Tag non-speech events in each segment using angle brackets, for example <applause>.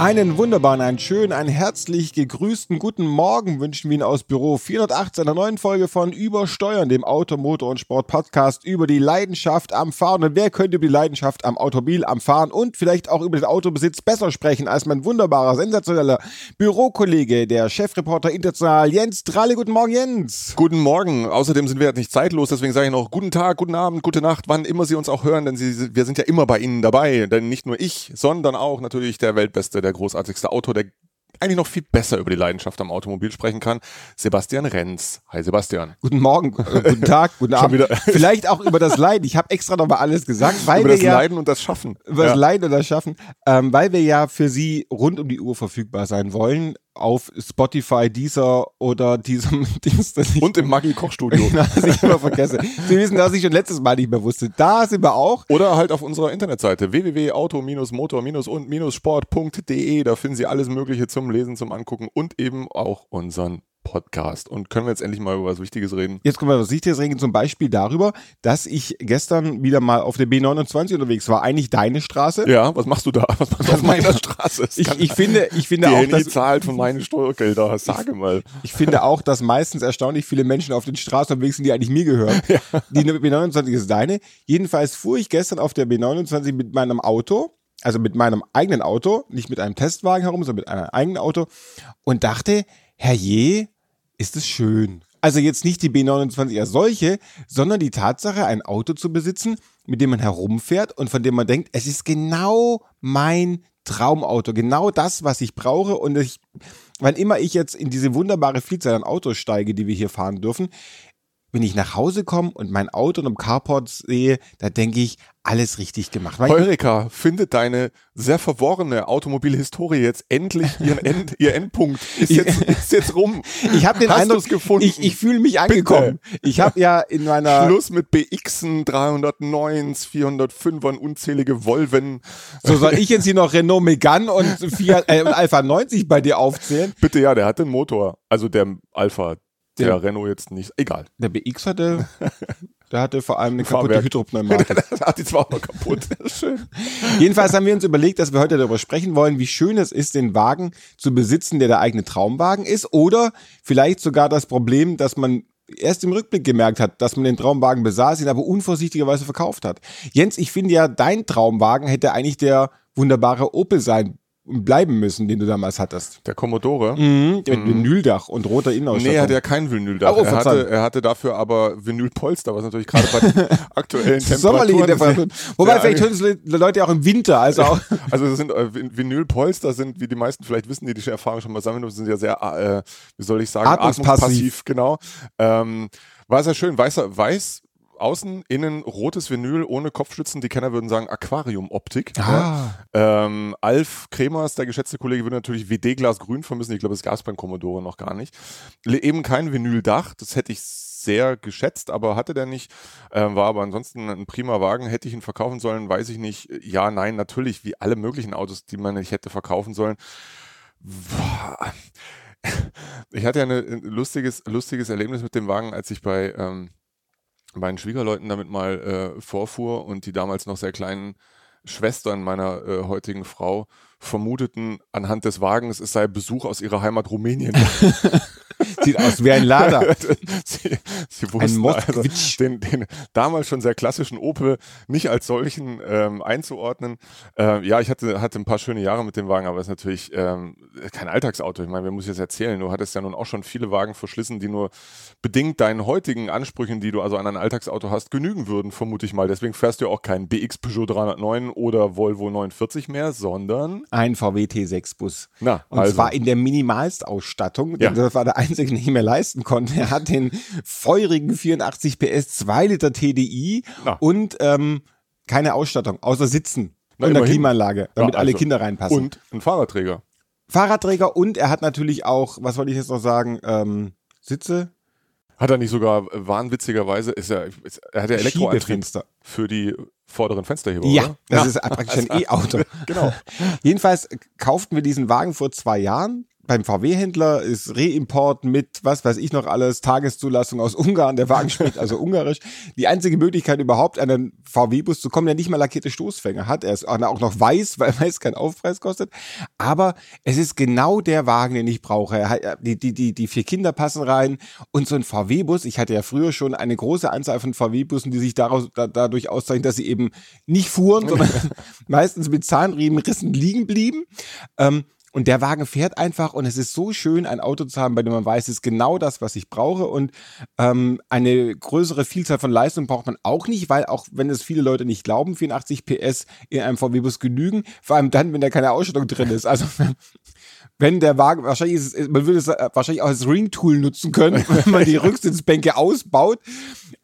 Einen wunderbaren, einen schönen, einen herzlich gegrüßten guten Morgen wünschen wir Ihnen aus Büro 418 einer neuen Folge von Übersteuern, dem Auto, Motor und Sport Podcast über die Leidenschaft am Fahren. Und wer könnte über die Leidenschaft am Automobil, am Fahren und vielleicht auch über den Autobesitz besser sprechen als mein wunderbarer, sensationeller Bürokollege, der Chefreporter international Jens Dralle. Guten Morgen, Jens. Guten Morgen. Außerdem sind wir jetzt nicht zeitlos, deswegen sage ich noch guten Tag, guten Abend, gute Nacht, wann immer Sie uns auch hören, denn Sie, wir sind ja immer bei Ihnen dabei. Denn nicht nur ich, sondern auch natürlich der Weltbeste, der der großartigste Autor, der eigentlich noch viel besser über die Leidenschaft am Automobil sprechen kann. Sebastian Renz. Hi Sebastian. Guten Morgen, äh, guten Tag, guten <laughs> Abend. <laughs> Vielleicht auch über das Leiden. Ich habe extra nochmal alles gesagt, <laughs> weil über wir das ja, Leiden und das Schaffen. Über das Leiden und das Schaffen, ähm, weil wir ja für Sie rund um die Uhr verfügbar sein wollen auf Spotify, Deezer oder diesem <laughs> Dings. Und im Maggi Kochstudio. <laughs> dass ich immer vergesse. Sie wissen, dass ich schon letztes Mal nicht mehr wusste. Da sind wir auch. Oder halt auf unserer Internetseite www.auto-motor-und-sport.de. Da finden Sie alles Mögliche zum Lesen, zum Angucken und eben auch unseren Podcast. Und können wir jetzt endlich mal über was Wichtiges reden? Jetzt können wir über was Wichtiges reden, zum Beispiel darüber, dass ich gestern wieder mal auf der B29 unterwegs war. Eigentlich deine Straße. Ja, was machst du da? Was machst du auf meiner <laughs> Straße? Ich, ich, finde, ich finde die auch, dass... zahlt von meinen Steuergelder, sage mal. Ich finde auch, dass meistens erstaunlich viele Menschen auf den Straßen unterwegs sind, die eigentlich mir gehören. <laughs> Ja. Die B29 ist deine. Jedenfalls fuhr ich gestern auf der B29 mit meinem Auto also mit meinem eigenen Auto, nicht mit einem Testwagen herum, sondern mit einem eigenen Auto und dachte, herrje, ist es schön. Also jetzt nicht die B29 als solche, sondern die Tatsache, ein Auto zu besitzen, mit dem man herumfährt und von dem man denkt, es ist genau mein Traumauto, genau das, was ich brauche. Und ich, wann immer ich jetzt in diese wunderbare Vielzahl an Autos steige, die wir hier fahren dürfen, wenn ich nach Hause komme und mein Auto in einem Carport sehe, da denke ich, alles richtig gemacht. Heureka, findet deine sehr verworrene Automobilhistorie jetzt endlich ihren <laughs> End, ihr Endpunkt. Ist jetzt, ist jetzt rum. <laughs> Ich habe den Hast Eindruck, gefunden. ich, ich fühle mich angekommen. Bitte. Ich habe ja in meiner... Schluss mit BXen, 309s, 405ern, unzählige Volven. So soll ich jetzt hier noch Renault Megane und, Fiat, äh, Alpha 90 bei dir aufzählen? Bitte, ja, der hat den Motor. Also der Alpha der, der Renault jetzt nicht. Egal. Der BX hatte, <laughs> der hatte vor allem eine kaputte Hydropneumatik. <laughs> der hat die zwar auch noch kaputt. <laughs> schön. Jedenfalls haben wir uns überlegt, dass wir heute darüber sprechen wollen, wie schön es ist, den Wagen zu besitzen, der der eigene Traumwagen ist. Oder vielleicht sogar das Problem, dass man erst im Rückblick gemerkt hat, dass man den Traumwagen besaß, ihn aber unvorsichtigerweise verkauft hat. Jens, ich finde ja, dein Traumwagen hätte eigentlich der wunderbare Opel sein bleiben müssen, den du damals hattest. Der Commodore? Mhm, mit mhm. Vinyldach und roter Innenausstattung. Nee, er hatte ja kein Vinyldach. Oh, er, hatte, er hatte dafür aber Vinylpolster, was natürlich gerade bei den <laughs> aktuellen Temperaturen... Temperaturen. Wobei, vielleicht hören es Leute auch im Winter. Also, auch <laughs> also das sind äh, Vinylpolster sind, wie die meisten vielleicht wissen, die die Erfahrung schon mal sammeln, sind ja sehr, äh, wie soll ich sagen, atmungspassiv. atmungspassiv genau. Ähm, war sehr schön. Weißer, weiß außen, innen rotes Vinyl ohne Kopfstützen. Die Kenner würden sagen Aquarium-Optik. Ah. Ja. Ähm, Alf Kremers, der geschätzte Kollege, würde natürlich WD-Glas grün vermissen. Ich glaube, das gab es beim Commodore noch gar nicht. Eben kein Vinyldach, das hätte ich sehr geschätzt, aber hatte der nicht. Äh, war aber ansonsten ein prima Wagen. Hätte ich ihn verkaufen sollen, weiß ich nicht. Ja, nein, natürlich, wie alle möglichen Autos, die man nicht hätte verkaufen sollen. <laughs> Ich hatte ja ein lustiges, lustiges Erlebnis mit dem Wagen, als ich bei ähm, meinen Schwiegerleuten damit mal äh, vorfuhr und die damals noch sehr kleinen Schwestern meiner äh, heutigen Frau vermuteten anhand des Wagens, es sei Besuch aus ihrer Heimat Rumänien. <laughs> Sieht aus wie ein Lader. <laughs> sie, sie wussten ein also den, den, damals schon sehr klassischen Opel nicht als solchen ähm, einzuordnen. Ähm, ja, ich hatte, hatte ein paar schöne Jahre mit dem Wagen, aber es ist natürlich ähm, kein Alltagsauto. Ich meine, wer muss jetzt erzählen? Du hattest ja nun auch schon viele Wagen verschlissen, die nur bedingt deinen heutigen Ansprüchen, die du also an ein Alltagsauto hast, genügen würden, vermute ich mal. Deswegen fährst du ja auch keinen BX Peugeot 309 oder Volvo 49 mehr, sondern ein VW T6-Bus. Na, und also. zwar in der Minimalstausstattung, ja. das war der einzige, den ich mir leisten konnte. Er hat den feurigen 84 PS 2 Liter TDI Na. und ähm, keine Ausstattung, außer Sitzen Na, und eine Klimaanlage, damit ja, also. alle Kinder reinpassen. Und ein Fahrradträger. Fahrradträger und er hat natürlich auch, was wollte ich jetzt noch sagen, ähm, Sitze, hat er nicht sogar wahnwitzigerweise, ist er, er hat ja Elektroantrieb für die vorderen Fensterheber. Ja, oder? das ist praktisch <laughs> ein E-Auto. genau. Jedenfalls kauften wir diesen Wagen vor zwei Jahren beim VW-Händler ist Reimport mit, was weiß ich noch alles, Tageszulassung aus Ungarn, der Wagen spricht also Ungarisch. Die einzige Möglichkeit überhaupt an einen VW-Bus zu kommen, der nicht mal lackierte Stoßfänger hat. Er ist auch noch weiß, <laughs> weil weiß keinen Aufpreis kostet. Aber es ist genau der Wagen, den ich brauche. Die, die, die, die vier Kinder passen rein und so ein VW-Bus. Ich hatte ja früher schon eine große Anzahl von VW-Bussen, die sich daraus, da, dadurch auszeichnen, dass sie eben nicht fuhren, sondern <laughs> meistens mit Zahnriemenrissen liegen blieben. Ähm, und der Wagen fährt einfach und es ist so schön, ein Auto zu haben, bei dem man weiß, es ist genau das, was ich brauche. Und ähm, eine größere Vielzahl von Leistung braucht man auch nicht, weil auch wenn es viele Leute nicht glauben, 84 PS in einem VW-Bus genügen, vor allem dann, wenn da keine Ausstattung drin ist. Also <laughs> wenn der Wagen, wahrscheinlich ist es, man würde es äh, wahrscheinlich auch als Ring-Tool nutzen können, <laughs> wenn man die <laughs> Rücksitzbänke ausbaut.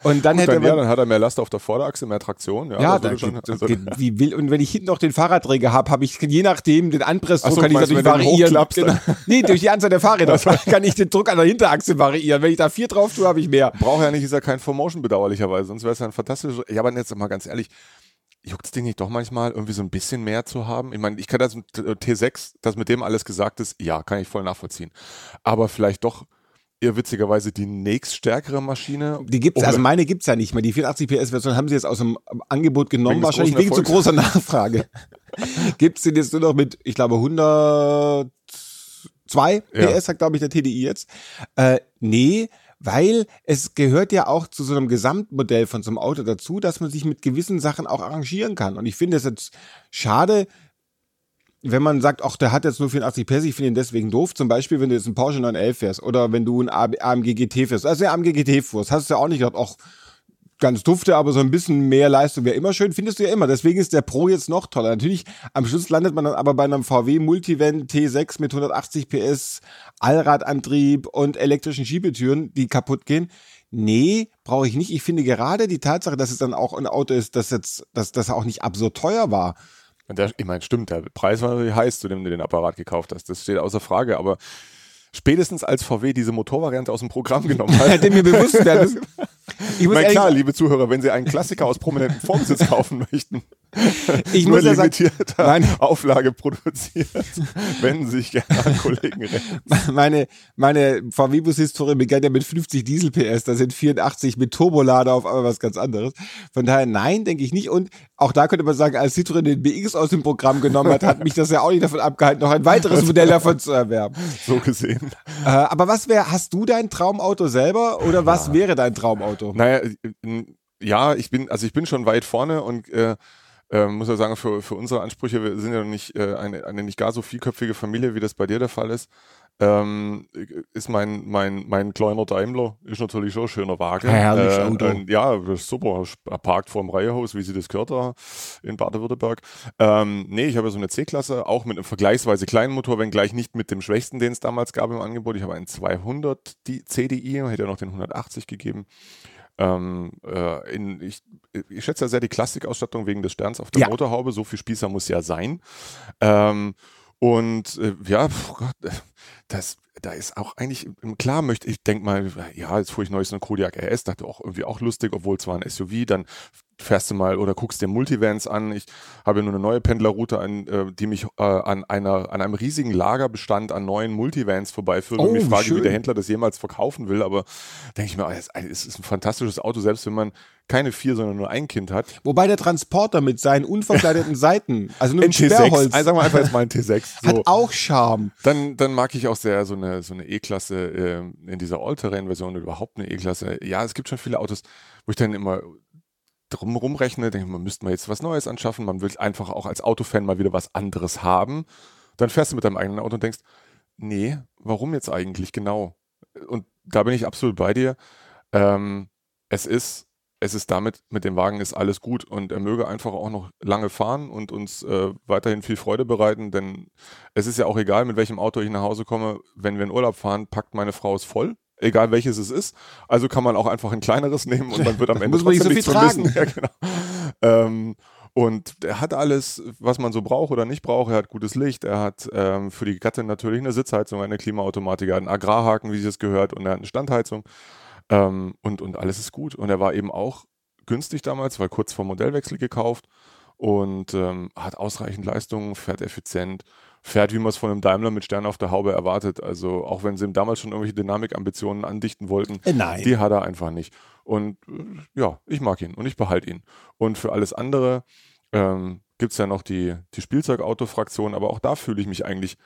Und dann Gut, hätte dann, man. ja, dann hat er mehr Last auf der Vorderachse, mehr Traktion. Ja, Ja, das da würde schon, geht, geht wie will. Und wenn ich hinten noch den Fahrradträger habe, habe ich je nachdem den Anpressdruck so, kann ich du, natürlich wenn du den variieren. Genau. Nee, durch die Anzahl der Fahrräder kann ich den Druck an der Hinterachse variieren. Wenn ich da vier drauf tue, habe ich mehr. Braucht ja nicht, ist ja kein Formotion bedauerlicherweise, sonst wäre es ja ein fantastisches. Ja, aber jetzt mal ganz ehrlich, juckt es dich nicht doch manchmal, irgendwie so ein bisschen mehr zu haben? Ich meine, ich kann das mit äh, T6, das mit dem alles gesagt ist, ja, kann ich voll nachvollziehen. Aber vielleicht doch eher witzigerweise die nächststärkere Maschine. Die gibt's, also meine gibt's ja nicht mehr. Die 84 PS Version haben sie jetzt aus dem Angebot genommen, Wegen wahrscheinlich wegen zu großer Nachfrage. <laughs> gibt's den jetzt nur noch mit, ich glaube, 102 Ja. PS, hat glaube ich der TDI jetzt. Äh, nee, weil es gehört ja auch zu so einem Gesamtmodell von so einem Auto dazu, dass man sich mit gewissen Sachen auch arrangieren kann. Und ich finde es jetzt schade, wenn man sagt, ach, der hat jetzt nur 84 PS, ich finde ihn deswegen doof. Zum Beispiel, wenn du jetzt einen Porsche 911 fährst oder wenn du einen AMG GT fährst. Also der AMG GT fuhrst, hast du ja auch nicht gedacht, ach, ganz dufte, aber so ein bisschen mehr Leistung wäre immer schön, findest du ja immer. Deswegen ist der Pro jetzt noch toller. Natürlich, am Schluss landet man dann aber bei einem VW Multivan T6 mit 180 PS, Allradantrieb und elektrischen Schiebetüren, die kaputt gehen. Nee, brauche ich nicht. Ich finde gerade die Tatsache, dass es dann auch ein Auto ist, das jetzt, dass das auch nicht absurd teuer war. Und der, ich meine, stimmt, der Preis war natürlich heiß, zu dem du den Apparat gekauft hast. Das steht außer Frage, aber spätestens als VW diese Motorvariante aus dem Programm genommen <laughs> hat, Hätte mir bewusst werden. Ich ehrlich klar, liebe Zuhörer, wenn Sie einen Klassiker aus prominenten Formsitz <laughs> kaufen möchten, ich nur muss ja sagen, limitierter Nein. Auflage produziert, wenden Sie sich gerne an Kollegen <laughs> rechts. meine, meine VW-Bus-Historie begann ja mit 50 Diesel-PS, da sind 84 mit Turbolader auf einmal was ganz anderes. Von daher, nein, denke ich nicht. Und auch da könnte man sagen, als Citroën den BX aus dem Programm genommen hat, hat mich das ja auch nicht davon abgehalten, noch ein weiteres Modell davon zu erwerben. So gesehen. Äh, aber was wäre, hast du dein Traumauto selber oder was wäre dein Traumauto? Naja, äh, ja, ich bin, also ich bin schon weit vorne und äh, äh, muss ja sagen, für, für unsere Ansprüche, wir sind ja nicht äh, eine, eine nicht gar so vielköpfige Familie, wie das bei dir der Fall ist. Ähm, ist mein, mein, mein kleiner Daimler, ist natürlich schon ein schöner Wagen. Herrliches äh, Auto. äh, ja, super. Er parkt vor dem Reihehaus, wie sie das gehört da in Baden-Württemberg. Ähm, nee, ich habe ja so eine C-Klasse, auch mit einem vergleichsweise kleinen Motor, wenngleich nicht mit dem schwächsten, den es damals gab im Angebot. Ich habe einen 200 die CDI, hätte ja noch den 180 gegeben. Ähm, äh, in, ich, ich schätze ja sehr die Klassikausstattung wegen des Sterns auf der Ja. Motorhaube. So viel Spießer muss ja sein. Ähm, und äh, ja, pf, Gott, äh, das, da ist auch eigentlich, klar möchte ich, denk mal, ja, jetzt fuhr ich neulich so einen Kodiak RS, dachte auch irgendwie auch lustig, obwohl es war ein SUV, dann fährst du mal oder guckst dir Multivans an. Ich habe ja nur eine neue Pendlerroute, an, äh, die mich äh, an, einer, an einem riesigen Lagerbestand an neuen Multivans vorbeiführt und Oh, mich wie frage, wie schön. der Händler das jemals verkaufen will. Aber denke ich mir, es es ist ein fantastisches Auto, selbst wenn man keine vier, sondern nur ein Kind hat. Wobei der Transporter mit seinen unverkleideten <laughs> Seiten, also nur Ein mit T6, Sperrholz, also sagen wir einfach jetzt mal ein T6. <laughs> So. hat auch Charme. Dann, dann mag ich auch sehr so eine, so eine E-Klasse äh, in dieser All-Terrain-Version oder überhaupt eine E-Klasse. Ja, es gibt schon viele Autos, wo ich dann immer drum rumrechne, denke man müsste mal jetzt was Neues anschaffen. Man will einfach auch als Autofan mal wieder was anderes haben. Dann fährst du mit deinem eigenen Auto und denkst, nee, warum jetzt eigentlich genau? Und da bin ich absolut bei dir. Ähm, es ist, es ist damit, mit dem Wagen ist alles gut und er möge einfach auch noch lange fahren und uns äh, weiterhin viel Freude bereiten, denn es ist ja auch egal, mit welchem Auto ich nach Hause komme. Wenn wir in Urlaub fahren, packt meine Frau es voll. Egal welches es ist. Also kann man auch einfach ein kleineres nehmen und man wird am <laughs> Ende man nicht trotzdem so viel nichts vermissen. <laughs> Ja, genau. ähm, und er hat alles, was man so braucht oder nicht braucht. Er hat gutes Licht, er hat ähm, für die Gattin natürlich eine Sitzheizung, eine Klimaautomatik, er hat einen Agrarhaken, wie es gehört, und er hat eine Standheizung. Ähm, und, und alles ist gut. Und er war eben auch günstig damals, weil kurz vor Modellwechsel gekauft und ähm, hat ausreichend Leistung, fährt effizient, fährt, wie man es von einem Daimler mit Stern auf der Haube erwartet. Also auch wenn sie ihm damals schon irgendwelche Dynamikambitionen andichten wollten, äh, Nein. die hat er einfach nicht. Und äh, ja, ich mag ihn und ich behalte ihn. Und für alles andere ähm, gibt es ja noch die, die Spielzeugauto-Fraktion, aber auch da fühle ich mich eigentlich,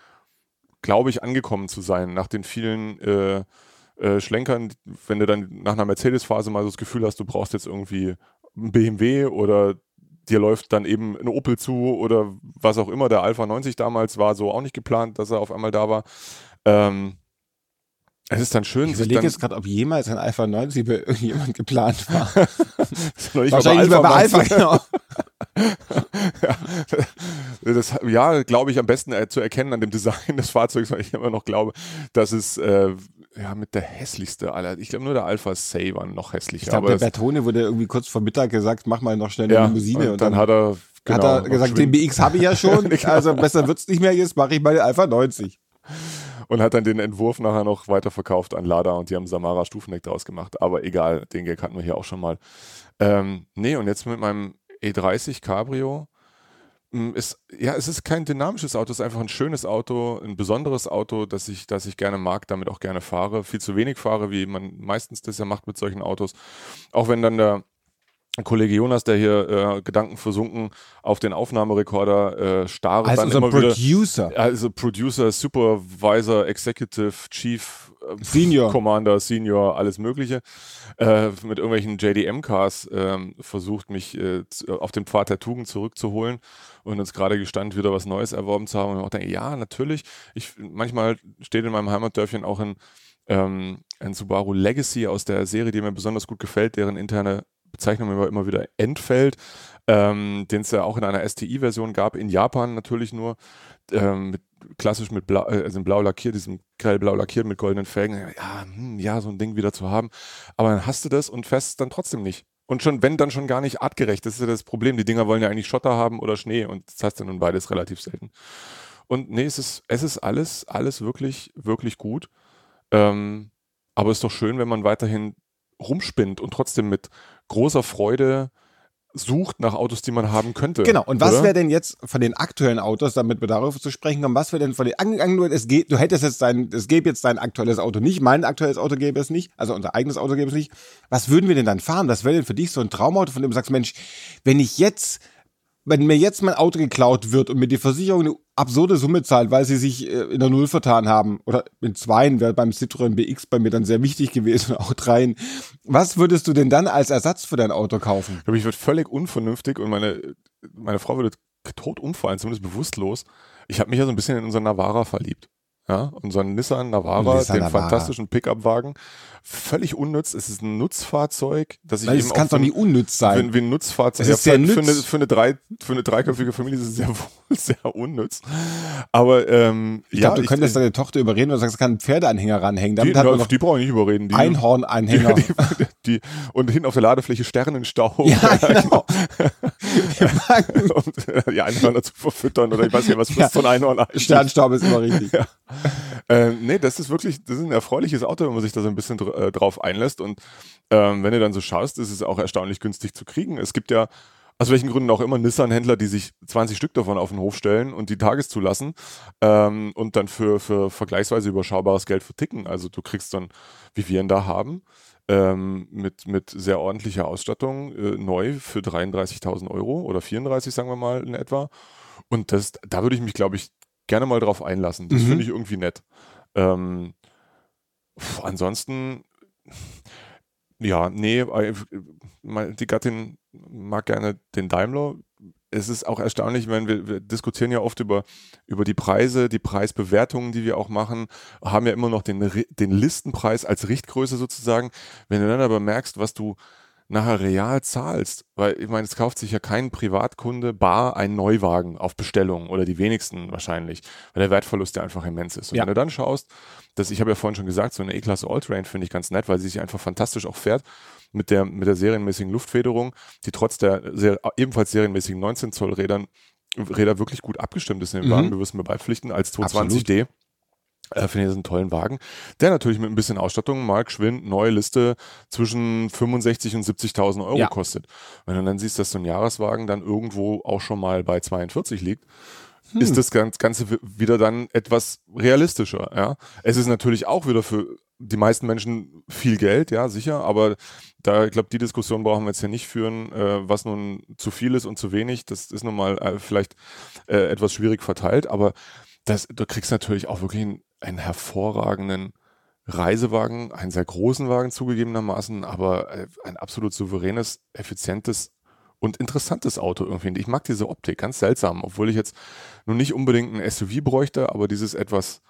glaube ich, angekommen zu sein, nach den vielen äh, äh, Schlenkern, wenn du dann nach einer Mercedes-Phase mal so das Gefühl hast, du brauchst jetzt irgendwie ein BMW oder dir läuft dann eben ein Opel zu oder was auch immer. Der Alpha 90 damals war so auch nicht geplant, dass er auf einmal da war. Ähm, es ist dann schön. Ich überlege jetzt gerade, ob jemals ein Alpha 90 bei irgendjemand geplant war. <laughs> Wahrscheinlich bei Alpha, Alpha genau. <laughs> ja, <laughs> das, ja glaube ich, am besten äh, zu erkennen an dem Design des Fahrzeugs, weil ich immer noch glaube, dass es äh, ja mit der hässlichste aller. Ich glaube nur der Alpha Say war noch hässlicher. Ich glaube, der Bertone wurde irgendwie kurz vor Mittag gesagt, mach mal noch schnell eine ja, Limousine. Und, und dann, dann, hat er genau, hat er gesagt, den BX habe ich ja schon, <laughs> genau. also besser wird es nicht mehr, jetzt mache ich mal den Alpha 90 und hat dann den Entwurf nachher noch weiterverkauft an Lada und die haben Samara Stufendeck draus gemacht. Aber egal, den Gag hatten wir hier auch schon mal. Ähm, nee, und jetzt mit meinem E30 Cabrio ist, ja, es ist kein dynamisches Auto, es ist einfach ein schönes Auto, ein besonderes Auto, das ich, das ich gerne mag, damit auch gerne fahre. Viel zu wenig fahre, wie man meistens das ja macht mit solchen Autos. Auch wenn dann der Kollege Jonas, der hier äh, Gedanken versunken auf den Aufnahmerekorder äh, starrt. Also dann immer Producer. Wieder, also Producer, Supervisor, Executive, Chief, äh, Senior. Commander, Senior, alles Mögliche. Äh, mit irgendwelchen JDM-Cars äh, versucht, mich äh, auf den Pfad der Tugend zurückzuholen und uns gerade gestand, wieder was Neues erworben zu haben. Und ich auch denke, ja, natürlich. Ich, manchmal steht in meinem Heimatdörfchen auch ein, ähm, ein Subaru Legacy aus der Serie, die mir besonders gut gefällt, deren interne Bezeichnung immer, immer wieder entfällt, ähm, den es ja auch in einer STI-Version gab, in Japan natürlich nur, ähm, mit, klassisch mit blau, äh, also in blau lackiert, diesem grellblau lackiert mit goldenen Felgen. Ja, hm, ja, so ein Ding wieder zu haben. Aber dann hast du das und fährst dann trotzdem nicht. Und schon, wenn, dann schon gar nicht artgerecht. Das ist ja das Problem. Die Dinger wollen ja eigentlich Schotter haben oder Schnee und das heißt ja nun beides relativ selten. Und nee, es ist, es ist alles, alles wirklich, wirklich gut. Ähm, aber es ist doch schön, wenn man weiterhin rumspinnt und trotzdem mit großer Freude sucht nach Autos, die man haben könnte. Genau. Und was wäre denn jetzt von den aktuellen Autos, damit wir darauf zu sprechen kommen, was wäre denn von den angegangen, es geht, du hättest jetzt dein, es gäbe jetzt dein aktuelles Auto nicht, mein aktuelles Auto gäbe es nicht, also unser eigenes Auto gäbe es nicht. Was würden wir denn dann fahren? Was wäre denn für dich so ein Traumauto, von dem du sagst, Mensch, wenn ich jetzt wenn mir jetzt mein Auto geklaut wird und mir die Versicherung eine absurde Summe zahlt, weil sie sich äh, in der Null vertan haben, oder in Zweien wäre beim Citroën BX bei mir dann sehr wichtig gewesen, auch dreien. Was würdest du denn dann als Ersatz für dein Auto kaufen? Ich glaube, ich würde völlig unvernünftig und meine, meine Frau würde tot umfallen, zumindest bewusstlos. Ich habe mich ja so ein bisschen in unseren Navara verliebt. Ja, unseren Nissan Navara, Nissan den Navara. fantastischen Pickup-Wagen. Völlig unnütz. Es ist ein Nutzfahrzeug, das ich Weil eben es kann doch nie unnütz sein. Wie, wie ein Nutzfahrzeug. Es ist ja, für, für, eine, für, eine drei, für eine dreiköpfige Familie ist es sehr <laughs> wohl sehr unnütz. Aber ähm, ich ja, glaube, du könntest deine Tochter überreden und sagst, kann einen Pferdeanhänger ranhängen. Damit die, hat die brauche ich nicht überreden. Die, Einhornanhänger. <laughs> Die, die, und hinten auf der Ladefläche Sternenstau. Ja, <laughs> genau. und äh, die Einhörner zu verfüttern oder ich weiß nicht, was frisst ja. so ein Einhorn eigentlich. Sternstaub ist immer richtig. Ja. Ähm, nee, das ist wirklich, das ist ein erfreuliches Auto, wenn man sich da so ein bisschen dr äh, drauf einlässt. Und ähm, wenn du dann so schaust, ist es auch erstaunlich günstig zu kriegen. Es gibt ja aus welchen Gründen auch immer Nissan-Händler, die sich 20 Stück davon auf den Hof stellen und die tageszulassen ähm, und dann für, für vergleichsweise überschaubares Geld verticken. Also du kriegst dann, wie wir ihn da haben, ähm, mit, mit sehr ordentlicher Ausstattung äh, neu für 33.000 Euro oder 34, sagen wir mal in etwa. Und das, da würde ich mich, glaube ich, gerne mal drauf einlassen. Das mhm. finde ich irgendwie nett. Ähm, pf, ansonsten, ja, nee, äh, die Gattin mag gerne den Daimler. Es ist auch erstaunlich, wenn wir, wir diskutieren ja oft über, über die Preise, die Preisbewertungen, die wir auch machen, haben ja immer noch den, den Listenpreis als Richtgröße sozusagen. Wenn du dann aber merkst, was du nachher real zahlst, weil ich meine, es kauft sich ja kein Privatkunde bar einen Neuwagen auf Bestellung oder die wenigsten wahrscheinlich, weil der Wertverlust ja einfach immens ist. Und ja. wenn du dann schaust, dass ich habe ja vorhin schon gesagt, so eine E-Klasse Allterrain finde ich ganz nett, weil sie sich einfach fantastisch auch fährt mit der mit der serienmäßigen Luftfederung, die trotz der sehr, ebenfalls serienmäßigen 19 Zoll Rädern Räder wirklich gut abgestimmt ist in dem mhm. Wagen. Wir müssen mir beipflichten als 220D. Äh, finde ich das einen tollen Wagen, der natürlich mit ein bisschen Ausstattung mal geschwind neue Liste zwischen 65 und 70.000 Euro ja. kostet. Wenn du dann siehst, dass so ein Jahreswagen dann irgendwo auch schon mal bei 42 liegt, hm. ist das Ganze wieder dann etwas realistischer. Ja, es ist natürlich auch wieder für die meisten Menschen viel Geld, ja sicher, aber da ich glaube, die Diskussion brauchen wir jetzt hier nicht führen, äh, was nun zu viel ist und zu wenig. Das ist nun mal äh, vielleicht äh, etwas schwierig verteilt, aber das, du kriegst natürlich auch wirklich einen, einen hervorragenden Reisewagen, einen sehr großen Wagen zugegebenermaßen, aber äh, ein absolut souveränes, effizientes und interessantes Auto irgendwie. Ich mag diese Optik, ganz seltsam, obwohl ich jetzt nun nicht unbedingt ein SUV bräuchte, aber dieses etwas,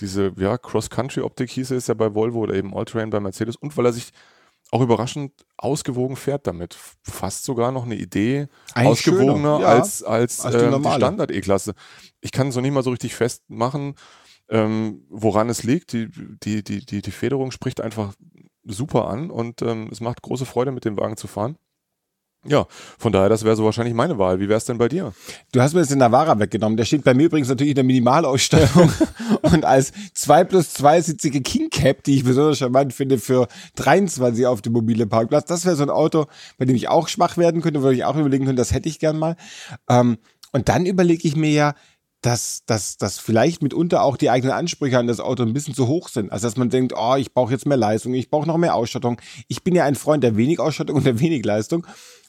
diese ja, Cross-Country-Optik hieß es ja bei Volvo oder eben All-Terrain bei Mercedes und weil er sich auch überraschend ausgewogen fährt damit. Fast sogar noch eine Idee Eigentlich ausgewogener ja, als, als, als die, ähm, die Standard-E-Klasse. Ich kann es noch nicht mal so richtig festmachen, ähm, woran es liegt. Die, die, die, die, die Federung spricht einfach super an und ähm, es macht große Freude, mit dem Wagen zu fahren. Ja, von daher, das wäre so wahrscheinlich meine Wahl. Wie wäre es denn bei dir? Du hast mir jetzt den Navara weggenommen. Der steht bei mir übrigens natürlich in der Minimalausstellung <laughs> und als 2 plus 2 sitzige King Cap, die ich besonders charmant finde, für 23 auf dem mobile Parkplatz. Das wäre so ein Auto, bei dem ich auch schwach werden könnte, wo ich auch überlegen könnte, das hätte ich gern mal. Ähm, und dann überlege ich mir ja, dass, dass, dass vielleicht mitunter auch die eigenen Ansprüche an das Auto ein bisschen zu hoch sind. Also dass man denkt, oh, ich brauche jetzt mehr Leistung, ich brauche noch mehr Ausstattung. Ich bin ja ein Freund der wenig Ausstattung und der wenig Leistung.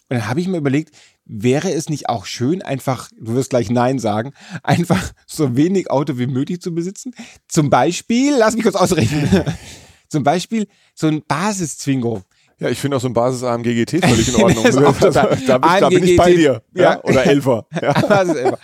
Und dann habe ich mir überlegt, wäre es nicht auch schön, einfach, du wirst gleich Nein sagen, einfach so wenig Auto wie möglich zu besitzen? Zum Beispiel, lass mich kurz ausrechnen, <laughs> zum Beispiel so ein Basiszwingo. Ja, ich finde auch so ein Basis AMG GT völlig in <laughs> Ordnung. da, da, da, bin ich bei dir. Ja? ja? Oder Elfer. <laughs> Ja.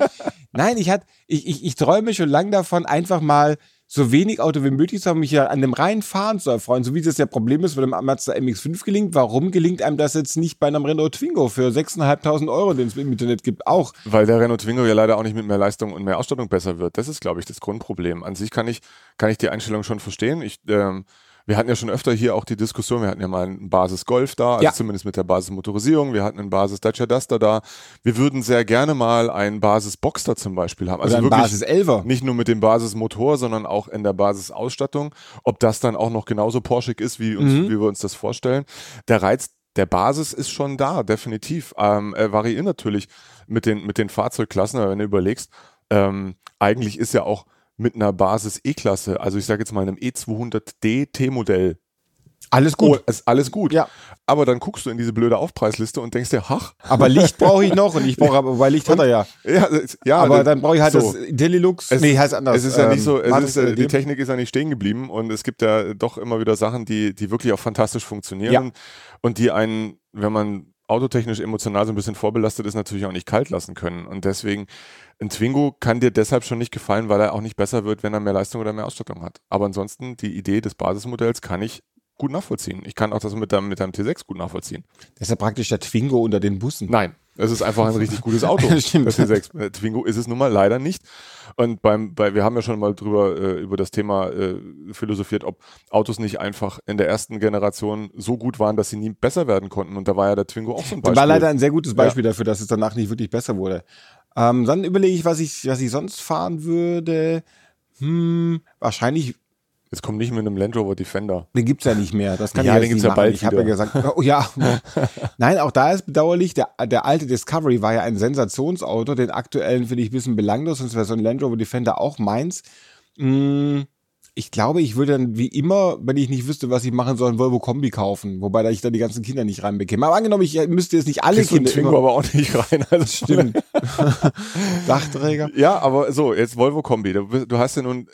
Nein, ich, hat, ich, ich, ich träume schon lange davon, einfach mal so wenig Auto wie möglich zu haben, mich ja an dem reinen Fahren zu erfreuen, so wie das ja Problem ist, wenn dem Mazda MX-5 gelingt. Warum gelingt einem das jetzt nicht bei einem Renault Twingo für 6.500 Euro, den es im Internet gibt, auch? Weil der Renault Twingo ja leider auch nicht mit mehr Leistung und mehr Ausstattung besser wird. Das ist, glaube ich, das Grundproblem. An sich kann ich, kann ich die Einstellung schon verstehen. Ich, ähm, wir hatten ja schon öfter hier auch die Diskussion, wir hatten ja mal einen Basis Golf da, also ja. zumindest mit der Basismotorisierung, wir hatten einen Basis Dacia Duster da. Wir würden sehr gerne mal einen Basis Boxster zum Beispiel haben. Also Oder einen Basis Elver. Nicht nur mit dem Basismotor, sondern auch in der Basisausstattung. Ob das dann auch noch genauso porschig ist, wie, uns, mhm. wie wir uns das vorstellen. Der Reiz der Basis ist schon da, definitiv. Ähm, er variiert natürlich mit den, mit den Fahrzeugklassen, aber wenn du überlegst, ähm, eigentlich ist ja auch mit einer Basis E-Klasse, also ich sage jetzt mal einem E200D T-Modell. Alles gut. Oh, ist alles gut. Ja. Aber dann guckst du in diese blöde Aufpreisliste und denkst dir, ach. Aber Licht brauche ich noch und ich brauche <laughs> aber, weil Licht hat er ja. Ja, ja aber dann brauche ich halt so. das Delilux. Es, nee, heißt anders. Es ist ja nicht so, es ist, äh, die Technik ist ja nicht stehen geblieben und es gibt ja doch immer wieder Sachen, die, die wirklich auch fantastisch funktionieren ja. und die einen, wenn man autotechnisch emotional so ein bisschen vorbelastet ist, natürlich auch nicht kalt lassen können. Und deswegen, ein Twingo kann dir deshalb schon nicht gefallen, weil er auch nicht besser wird, wenn er mehr Leistung oder mehr Ausstattung hat. Aber ansonsten, die Idee des Basismodells kann ich gut nachvollziehen. Ich kann auch das mit deinem, mit deinem T6 gut nachvollziehen. Das ist ja praktisch der Twingo unter den Bussen. Nein, es ist einfach ein richtig gutes Auto. <laughs> das stimmt. Das T6. Äh, Twingo ist es nun mal leider nicht. Und beim, bei, wir haben ja schon mal drüber, äh, über das Thema äh, philosophiert, ob Autos nicht einfach in der ersten Generation so gut waren, dass sie nie besser werden konnten. Und da war ja der Twingo auch so ein Beispiel. War leider ein sehr gutes Beispiel ja. dafür, dass es danach nicht wirklich besser wurde. Ähm, dann überlege ich, was ich, was ich sonst fahren würde. Hm, wahrscheinlich Jetzt kommt nicht mit einem Land Rover Defender. Den gibt's ja nicht mehr. Das kann ja, ich den gibt's ja bald Ich habe ja gesagt, <laughs> oh ja. Nein, auch da ist bedauerlich, der, der alte Discovery war ja ein Sensationsauto. Den aktuellen finde ich ein bisschen belanglos, sonst wäre so ein Land Rover Defender auch meins. Hm, ich glaube, ich würde dann wie immer, wenn ich nicht wüsste, was ich machen soll, ein Volvo Kombi kaufen. Wobei da ich da die ganzen Kinder nicht reinbekäme. Aber angenommen, ich müsste jetzt nicht alle Kriegst Kinder. Twingo aber auch nicht rein. <laughs> Also stimmt. <laughs> Dachträger. Ja, aber so, jetzt Volvo Kombi. Du, du hast ja nun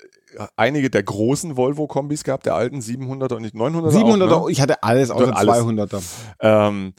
einige der großen Volvo-Kombis gehabt, der alten 700er und 900er. 700er, auch, ne? ich hatte alles außer 200er. Ähm,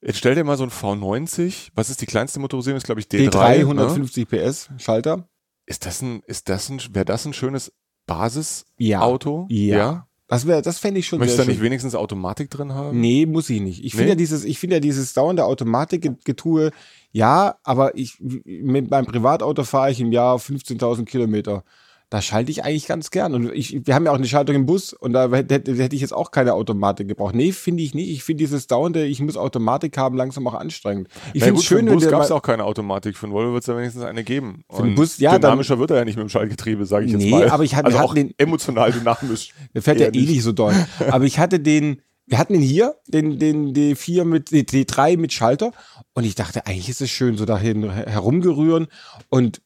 jetzt stell dir mal so ein V90, was ist die kleinste Motorisierung? Ist glaube ich D3. D3, 150 ne? PS, Schalter. Ist das ein, ist das ein, wäre das ein schönes Basisauto? Ja. ja. ja. Das wäre, das fände ich schon. Möchtest du da nicht wenigstens Automatik drin haben? Nee, muss ich nicht. Ich nee? finde ja dieses, ich finde ja dieses dauernde Automatikgetue, ja, aber ich, mit meinem Privatauto fahre ich im Jahr 15.000 Kilometer. Da schalte ich eigentlich ganz gern. Und ich, wir haben ja auch eine Schaltung im Bus und da hätte, hätte ich jetzt auch keine Automatik gebraucht. Nee, finde ich nicht. Ich finde dieses dauernde, ich muss Automatik haben, langsam auch anstrengend. Ich finde es schön, für den Bus gab es auch keine Automatik. Für den Volvo wird es ja wenigstens eine geben. Für den Bus, ja. Dynamischer dann, wird er ja nicht mit dem Schaltgetriebe, sage ich nee, jetzt mal. Nee, aber ich hatte, also auch den, emotional dynamisch. <laughs> Der fährt ja eh nicht so doll. aber ich hatte den, wir hatten ihn hier, den, den D4 mit, D3 mit Schalter. Und ich dachte, eigentlich ist es schön, so dahin herumgerühren. Und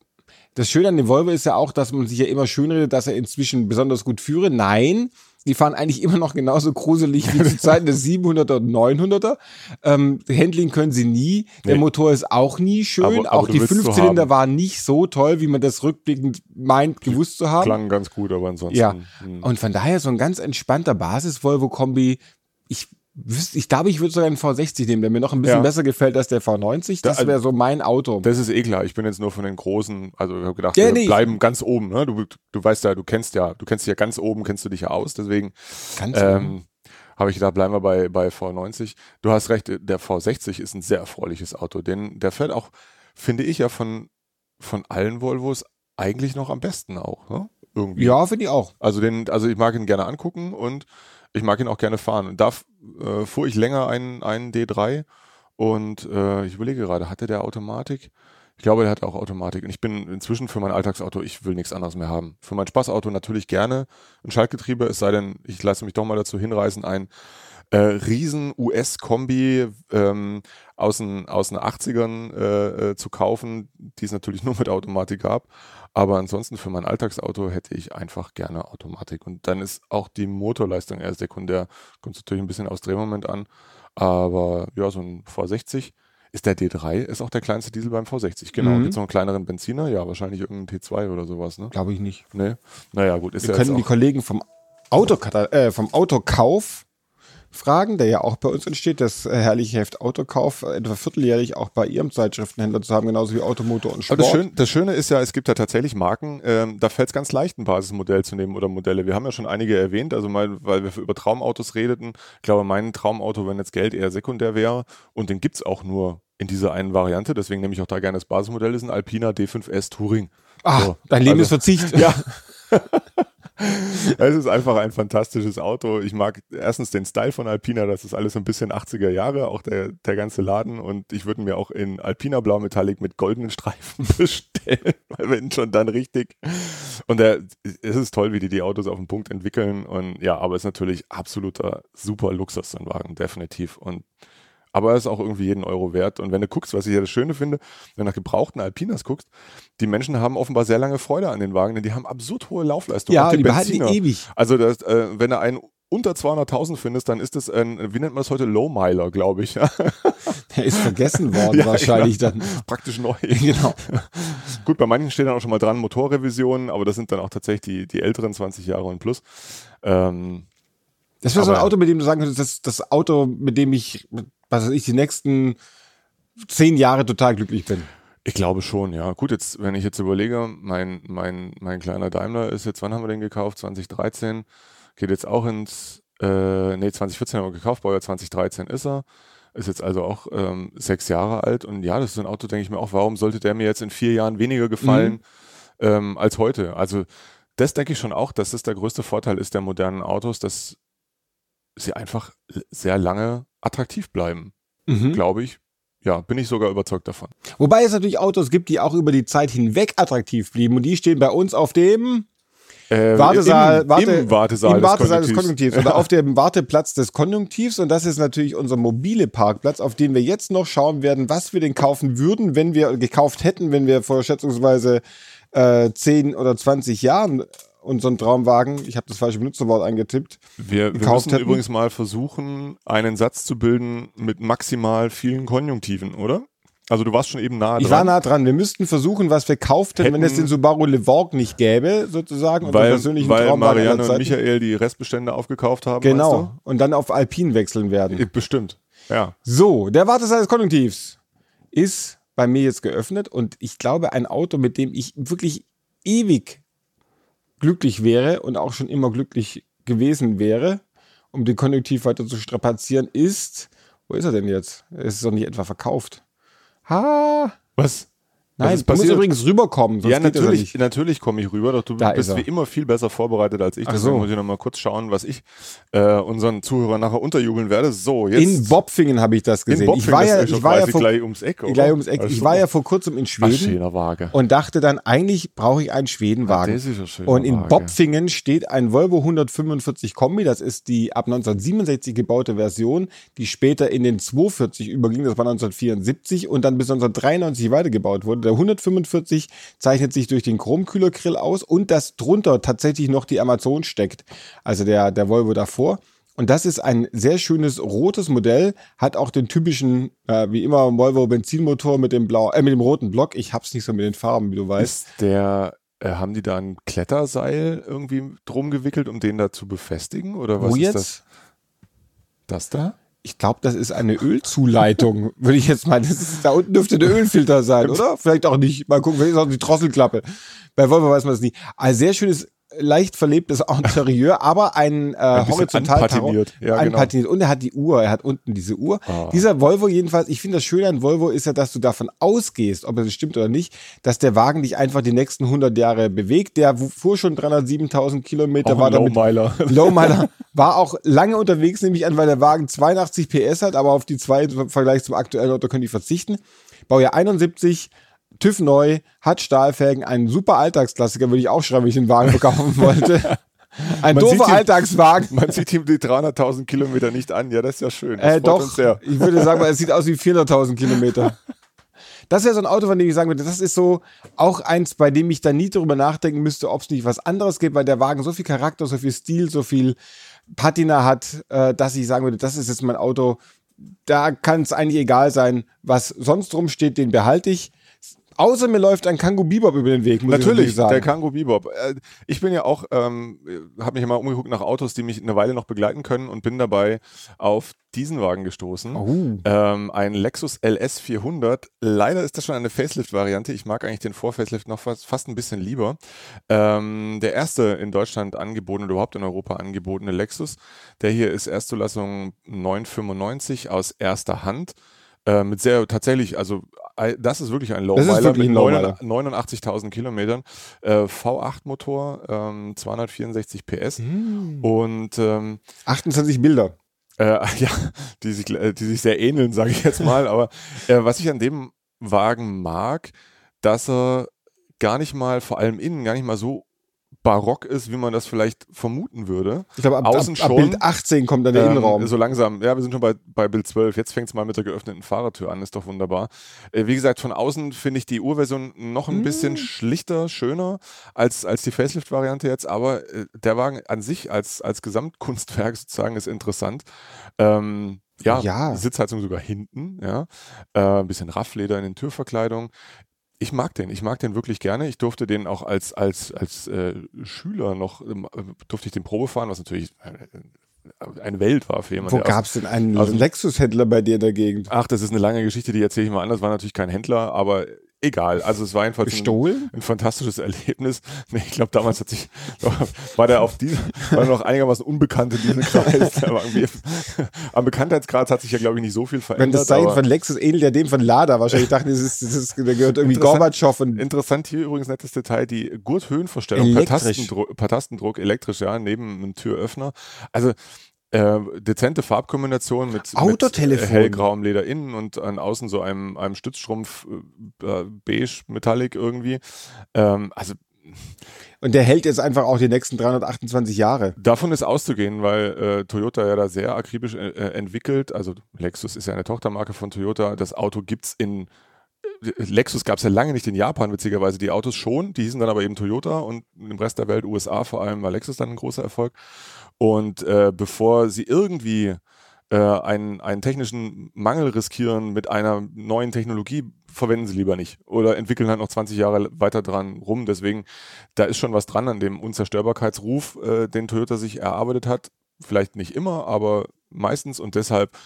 das Schöne an dem Volvo ist ja auch, dass man sich ja immer schön redet, dass er inzwischen besonders gut führe. Nein, die fahren eigentlich immer noch genauso gruselig wie zu <laughs> Zeiten des 700er und 900er. Ähm, Handling können sie nie. Der nee. Motor ist auch nie schön. Aber, aber auch die Fünfzylinder waren nicht so toll, wie man das rückblickend meint, gewusst zu haben. Klang ganz gut, aber ansonsten. Ja. Hm. Und von daher so ein ganz entspannter Basis-Volvo-Kombi. Ich ich glaube, ich würde sogar einen V60 nehmen, der mir noch ein bisschen ja. besser gefällt als der V90. Das wäre so mein Auto. Das ist eh klar. Ich bin jetzt nur von den großen, also ich habe gedacht, ja, wir nee, bleiben ganz oben. Ne? Du, du weißt ja, du kennst ja, du kennst ja ganz oben, kennst du dich ja aus. Deswegen ähm, habe ich gedacht, bleiben wir bei, bei V90. Du hast recht, der V60 ist ein sehr erfreuliches Auto. Den, der fährt auch, finde ich ja von, von allen Volvos eigentlich noch am besten auch. Ne? Irgendwie. Ja, finde ich auch. Also den, also ich mag ihn gerne angucken und ich mag ihn auch gerne fahren. Da äh, fuhr ich länger einen, einen D3 und äh, ich überlege gerade, hatte der Automatik? Ich glaube, der hat auch Automatik. Und ich bin inzwischen für mein Alltagsauto, ich will nichts anderes mehr haben. Für mein Spaßauto natürlich gerne ein Schaltgetriebe, es sei denn, ich lasse mich doch mal dazu hinreißen, ein äh, riesen US-Kombi ähm, aus den, aus den 80ern äh, äh, zu kaufen, die es natürlich nur mit Automatik gab. Aber ansonsten für mein Alltagsauto hätte ich einfach gerne Automatik. Und dann ist auch die Motorleistung eher sekundär. Kommt natürlich ein bisschen aufs Drehmoment an. Aber ja, so ein V60 ist der D3, ist auch der kleinste Diesel beim V60. Genau. Mhm. Gibt es noch einen kleineren Benziner? Ja, wahrscheinlich irgendein T2 oder sowas, ne? Glaube ich nicht. Nee. Naja, gut. Ist Wir ja können die Kollegen vom, Autokata äh, vom Autokauf fragen, der ja auch bei uns entsteht, das herrliche Heft Autokauf, etwa vierteljährlich auch bei ihrem Zeitschriftenhändler zu haben, genauso wie Automotor und Sport. Das Schöne, das, Schöne, ist ja, es gibt ja tatsächlich Marken, ähm, da fällt es ganz leicht, ein Basismodell zu nehmen oder Modelle. Wir haben ja schon einige erwähnt, also mal, weil wir über Traumautos redeten. Ich glaube, mein Traumauto, wenn jetzt Geld eher sekundär wäre, und den gibt es auch nur in dieser einen Variante, deswegen nehme ich auch da gerne das Basismodell, ist ein Alpina D5S Touring. Ah, so. dein Leben also, ist Verzicht. <laughs> Ja. <laughs> <laughs> es ist einfach ein fantastisches Auto. Ich mag erstens den Style von Alpina, das ist alles ein bisschen 80er Jahre, auch der, der ganze Laden. Und ich würde mir auch in Alpina Blau Metallic mit goldenen Streifen <laughs> bestellen, wenn schon dann richtig. Und der, es ist toll, wie die die Autos auf den Punkt entwickeln. Und ja, aber es ist natürlich absoluter super Luxus, so ein Wagen, definitiv. Und aber er ist auch irgendwie jeden Euro wert. Und wenn du guckst, was ich ja das Schöne finde, wenn du nach gebrauchten Alpinas guckst, die Menschen haben offenbar sehr lange Freude an den Wagen, denn die haben absurd hohe Laufleistung. Ja, die, die behalten die ewig. Also das, äh, wenn du einen unter 200.000 findest, dann ist das ein, wie nennt man das heute, Low-Miler, glaube ich. <laughs> Der ist vergessen <laughs> worden ja, wahrscheinlich genau. dann. <laughs> Praktisch neu. genau. Gut, bei manchen steht dann auch schon mal dran Motorrevisionen, aber das sind dann auch tatsächlich die, die älteren 20 Jahre und plus. Ähm, das wäre so ein Auto, mit dem du sagen könntest, das, das Auto, mit dem ich was weiß ich, die nächsten zehn Jahre total glücklich bin. Ich glaube schon, ja. Gut, jetzt, wenn ich jetzt überlege, mein, mein, mein kleiner Daimler ist jetzt, wann haben wir den gekauft? 2013. Geht jetzt auch ins, äh, nee, 2014 haben wir gekauft, Baujahr 2013 ist er. Ist jetzt also auch ähm, sechs Jahre alt. Und ja, das ist ein Auto, denke ich mir auch, warum sollte der mir jetzt in vier Jahren weniger gefallen mhm. ähm, als heute? Also, das denke ich schon auch, dass das der größte Vorteil ist der modernen Autos, dass sie einfach sehr lange attraktiv bleiben, mhm. glaube ich. Ja, bin ich sogar überzeugt davon. Wobei es natürlich Autos gibt, die auch über die Zeit hinweg attraktiv blieben und die stehen bei uns auf dem äh, Wartesaal, im, Warte, im Wartesaal, im Wartesaal des, Konjunktivs. oder auf <laughs> dem Warteplatz des Konjunktivs und das ist natürlich unser mobile Parkplatz, auf den wir jetzt noch schauen werden, was wir denn kaufen würden, wenn wir gekauft hätten, wenn wir vor schätzungsweise äh, 10 oder 20 Jahren unseren Traumwagen, ich habe das falsche Benutzerwort eingetippt. Wir, wir müssen hätten. übrigens mal versuchen, einen Satz zu bilden mit maximal vielen Konjunktiven, oder? Also du warst schon eben nah dran. Ich war nah dran. Wir müssten versuchen, was wir kauften, hätten, wenn es den Subaru Levorg nicht gäbe, sozusagen. Weil, persönlichen weil Marianne und Michael die Restbestände aufgekauft haben. Genau. Und dann auf Alpin wechseln werden. Bestimmt. Ja. So, der Wartesaal des Konjunktivs ist bei mir jetzt geöffnet und ich glaube, ein Auto, mit dem ich wirklich ewig glücklich wäre und auch schon immer glücklich gewesen wäre, um den Konjunktiv weiter zu strapazieren, ist, wo ist er denn jetzt? Er ist doch nicht etwa verkauft. Ha! Was? Nein, du musst übrigens rüberkommen. Ja, natürlich, natürlich komme ich rüber, doch du da bist wie immer viel besser vorbereitet als ich. Ach Deswegen so. muss ich nochmal kurz schauen, was ich äh, unseren Zuhörern nachher unterjubeln werde. So, jetzt. In Bopfingen habe ich das gesehen. ich war ja, ich war ja vor, gleich ums Eck. Oder? Gleich ums Eck. Ich war ja vor kurzem in Schweden und dachte dann, eigentlich brauche ich einen Schwedenwagen. Ja, und in Bopfingen steht ein Volvo 145 Kombi. Das ist die ab 1967 gebaute Version, die später in den 240 überging. Das war 1974 und dann bis 1993 weitergebaut wurde. Der 145 zeichnet sich durch den Chromkühlergrill aus und dass drunter tatsächlich noch die Amazon steckt. Also der, der Volvo davor. Und das ist ein sehr schönes rotes Modell, hat auch den typischen, äh, wie immer, Volvo Benzinmotor mit dem blau, äh, mit dem roten Block. Ich hab's nicht so mit den Farben, wie du weißt. Ist der, äh, haben die da ein Kletterseil irgendwie drum gewickelt, um den da zu befestigen? Oder was Wo ist jetzt? das? Das da? Ich glaube, das ist eine Ölzuleitung, würde ich jetzt mal. Ist, da unten dürfte der Ölfilter sein, oder? Vielleicht auch nicht. Mal gucken, vielleicht ist auch die Drosselklappe. Bei Volvo weiß man es nicht. Ein sehr schönes leicht verlebtes <laughs> Interieur, aber ein, äh, ein horizontal patiniert. Ja, anpatiniert. Genau. Und er hat die Uhr, er hat unten diese Uhr. Ah. Dieser Volvo jedenfalls, ich finde das Schöne an Volvo ist ja, dass du davon ausgehst, ob es stimmt oder nicht, dass der Wagen dich einfach die nächsten 100 Jahre bewegt. Der fuhr schon 307.000 Kilometer, war damit Lowmiler. <laughs> Lowmiler war auch lange unterwegs, nämlich an, weil der Wagen 82 PS hat, aber auf die zwei im Vergleich zum aktuellen Auto können die verzichten. Baujahr 71, TÜV neu, hat Stahlfelgen, ein super Alltagsklassiker, würde ich auch schreiben, wenn ich den Wagen <laughs> verkaufen wollte. Ein man doofer Alltagswagen. <laughs> Man sieht ihm die 300.000 Kilometer nicht an. Ja, das ist ja schön. Das äh, doch, ich würde sagen, es sieht aus wie 400.000 Kilometer. Das wäre so ein Auto, von dem ich sagen würde, das ist so auch eins, bei dem ich dann nie darüber nachdenken müsste, ob es nicht was anderes gibt, weil der Wagen so viel Charakter, so viel Stil, so viel Patina hat, äh, dass ich sagen würde, das ist jetzt mein Auto. Da kann es eigentlich egal sein, was sonst drum steht, den behalte ich. Außer mir läuft ein Kango Bebop über den Weg, muss natürlich, ich sagen. der Kango Bebop. Äh, ich bin ja auch, ähm, habe mich immer umgeguckt nach Autos, die mich eine Weile noch begleiten können und bin dabei auf diesen Wagen gestoßen. Oh. Ähm, ein Lexus LS 400. Leider ist das schon eine Facelift-Variante. Ich mag eigentlich den Vor-Facelift noch fast, fast ein bisschen lieber. Ähm, der erste in Deutschland angebotene oder überhaupt in Europa angebotene Lexus. Der hier ist Erstzulassung 995 aus erster Hand. Äh, mit sehr tatsächlich, also das ist wirklich ein Lowmiler mit 89.000 Kilometern. Äh, V8-Motor, ähm, 264 PS mm. und ähm, 28 Bilder. Äh, <laughs> ja, die sich, äh, die sich sehr ähneln, sage ich jetzt mal. Aber äh, was ich an dem Wagen mag, dass er gar nicht mal, vor allem innen, gar nicht mal so barock ist, wie man das vielleicht vermuten würde. Ich glaube, ab, Außen ab, ab Bild 18 kommt dann der ähm, Innenraum. So langsam, ja, wir sind schon bei, bei Bild 12. Jetzt fängt es mal mit der geöffneten Fahrertür an, ist doch wunderbar. Äh, wie gesagt, von außen finde ich die Urversion noch ein mm. bisschen schlichter, schöner als, als die Facelift-Variante jetzt, aber äh, der Wagen an sich als, als Gesamtkunstwerk sozusagen ist interessant. Ähm, ja, ja, Sitzheizung sogar hinten, ja. Äh, ein bisschen Raffleder in den Türverkleidungen ich mag den, ich mag den wirklich gerne. Ich durfte den auch als, als, als äh, Schüler noch, äh, durfte ich den Probe fahren, was natürlich äh, eine Welt war für jemanden. Wo gab es denn einen Lexus-Händler bei dir Gegend? Ach, das ist eine lange Geschichte, die erzähle ich mal anders. War natürlich kein Händler, aber egal. Also es war jedenfalls ein, ein, fantastisches Erlebnis. <laughs> Nee, ich glaube, damals hat sich <laughs> war der auf diesem, war noch einigermaßen unbekannt in diesem Kreis. <laughs> am Bekanntheitsgrad hat sich ja, glaube ich, nicht so viel verändert. Wenn das Zeichen von Lexus ähnelt ja dem von Lada. Wahrscheinlich dachten, das, ist, das, ist, da gehört irgendwie Gorbatschow. Und interessant hier übrigens nettes Detail, die Gurthöhenverstellung per Tastendruck, per Tastendruck elektrisch, ja, neben einem Türöffner. Also äh, dezente Farbkombination mit, mit äh, hellgrauem Leder innen und an außen so einem, einem Stützstrumpf äh, beige Metallic irgendwie. Ähm, also und der hält jetzt einfach auch die nächsten 328 Jahre. Davon ist auszugehen, weil äh, Toyota ja da sehr akribisch äh, entwickelt. Also Lexus ist ja eine Tochtermarke von Toyota. Das Auto gibt's in Lexus gab es ja lange nicht in Japan, witzigerweise. Die Autos schon, die hießen dann aber eben Toyota und im Rest der Welt, USA vor allem, war Lexus dann ein großer Erfolg. Und äh, bevor sie irgendwie äh, einen, einen technischen Mangel riskieren mit einer neuen Technologie, verwenden sie lieber nicht oder entwickeln halt noch 20 Jahre weiter dran rum. Deswegen, da ist schon was dran an dem Unzerstörbarkeitsruf, äh, den Toyota sich erarbeitet hat. Vielleicht nicht immer, aber meistens und deshalb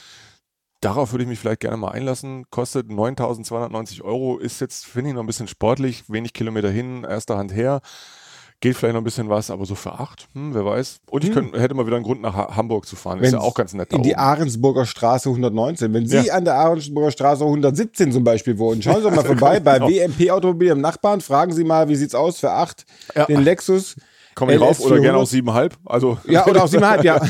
darauf würde ich mich vielleicht gerne mal einlassen. Kostet 9.290 Euro, ist jetzt, finde ich, noch ein bisschen sportlich, wenig Kilometer hin, erster Hand her geht vielleicht noch ein bisschen was, aber so für acht, hm, wer weiß. Und ich hm. könnt, hätte mal wieder einen Grund nach ha Hamburg zu fahren. Ist ja auch ganz nett. in oben. die Ahrensburger Straße 119. Wenn Sie ja. an der Ahrensburger Straße 117 zum Beispiel wohnen, schauen Sie doch mal <laughs> vorbei bei genau. WMP Automobil im Nachbarn. Fragen Sie mal, wie sieht's aus für acht? Ja. Den Lexus. Komm ich rauf oder gerne auch siebenhalb. Also ja, oder auch <laughs> siebenhalb, ja.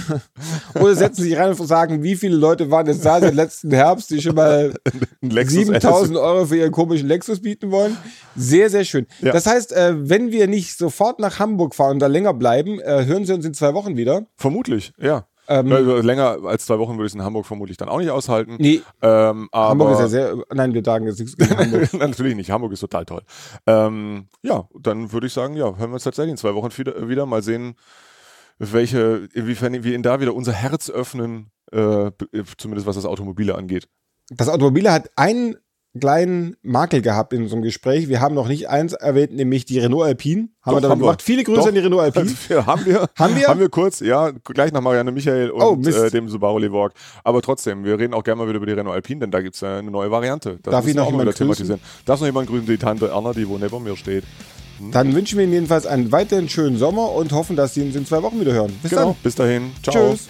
oder setzen Sie sich rein und sagen, wie viele Leute waren jetzt da seit letzten Herbst, die schon mal <laughs> 7000 Euro für ihren komischen Lexus bieten wollen. Sehr, sehr schön. Ja. Das heißt, äh, wenn wir nicht sofort nach Hamburg fahren und da länger bleiben, äh, hören Sie uns in zwei Wochen wieder. Vermutlich, ja. Ähm, also länger als zwei Wochen würde ich es in Hamburg vermutlich dann auch nicht aushalten. Nee. Ähm, Hamburg ist ja sehr. Nein, wir sagen jetzt nichts gegen <laughs> Hamburg. Natürlich nicht. Hamburg ist total toll. Ähm, ja, dann würde ich sagen, ja, hören wir uns tatsächlich in zwei Wochen wieder, wieder mal sehen, welche, inwiefern wir ihnen da wieder unser Herz öffnen, äh, zumindest was das Automobile angeht. Das Automobile hat einen kleinen Makel gehabt in unserem Gespräch. Wir haben noch nicht eins erwähnt, nämlich die Renault Alpine. Haben Doch, wir haben gemacht. Wir. Viele Grüße Doch. an die Renault Alpine. <laughs> Ja, haben wir. Haben wir? Haben wir kurz, ja, gleich nach Marianne Michael und oh, äh, dem Subaru Levorg. Aber trotzdem, wir reden auch gerne mal wieder über die Renault Alpine, denn da gibt es ja eine neue Variante. Das Darf ich noch jemand thematisieren. Darf noch jemand grüßen? Die Tante Erna, die wo neben mir steht. Hm? Dann wünschen wir Ihnen jedenfalls einen weiteren schönen Sommer und hoffen, dass Sie uns in zwei Wochen wieder hören. Bis genau. dann. Bis dahin. Ciao. Tschüss.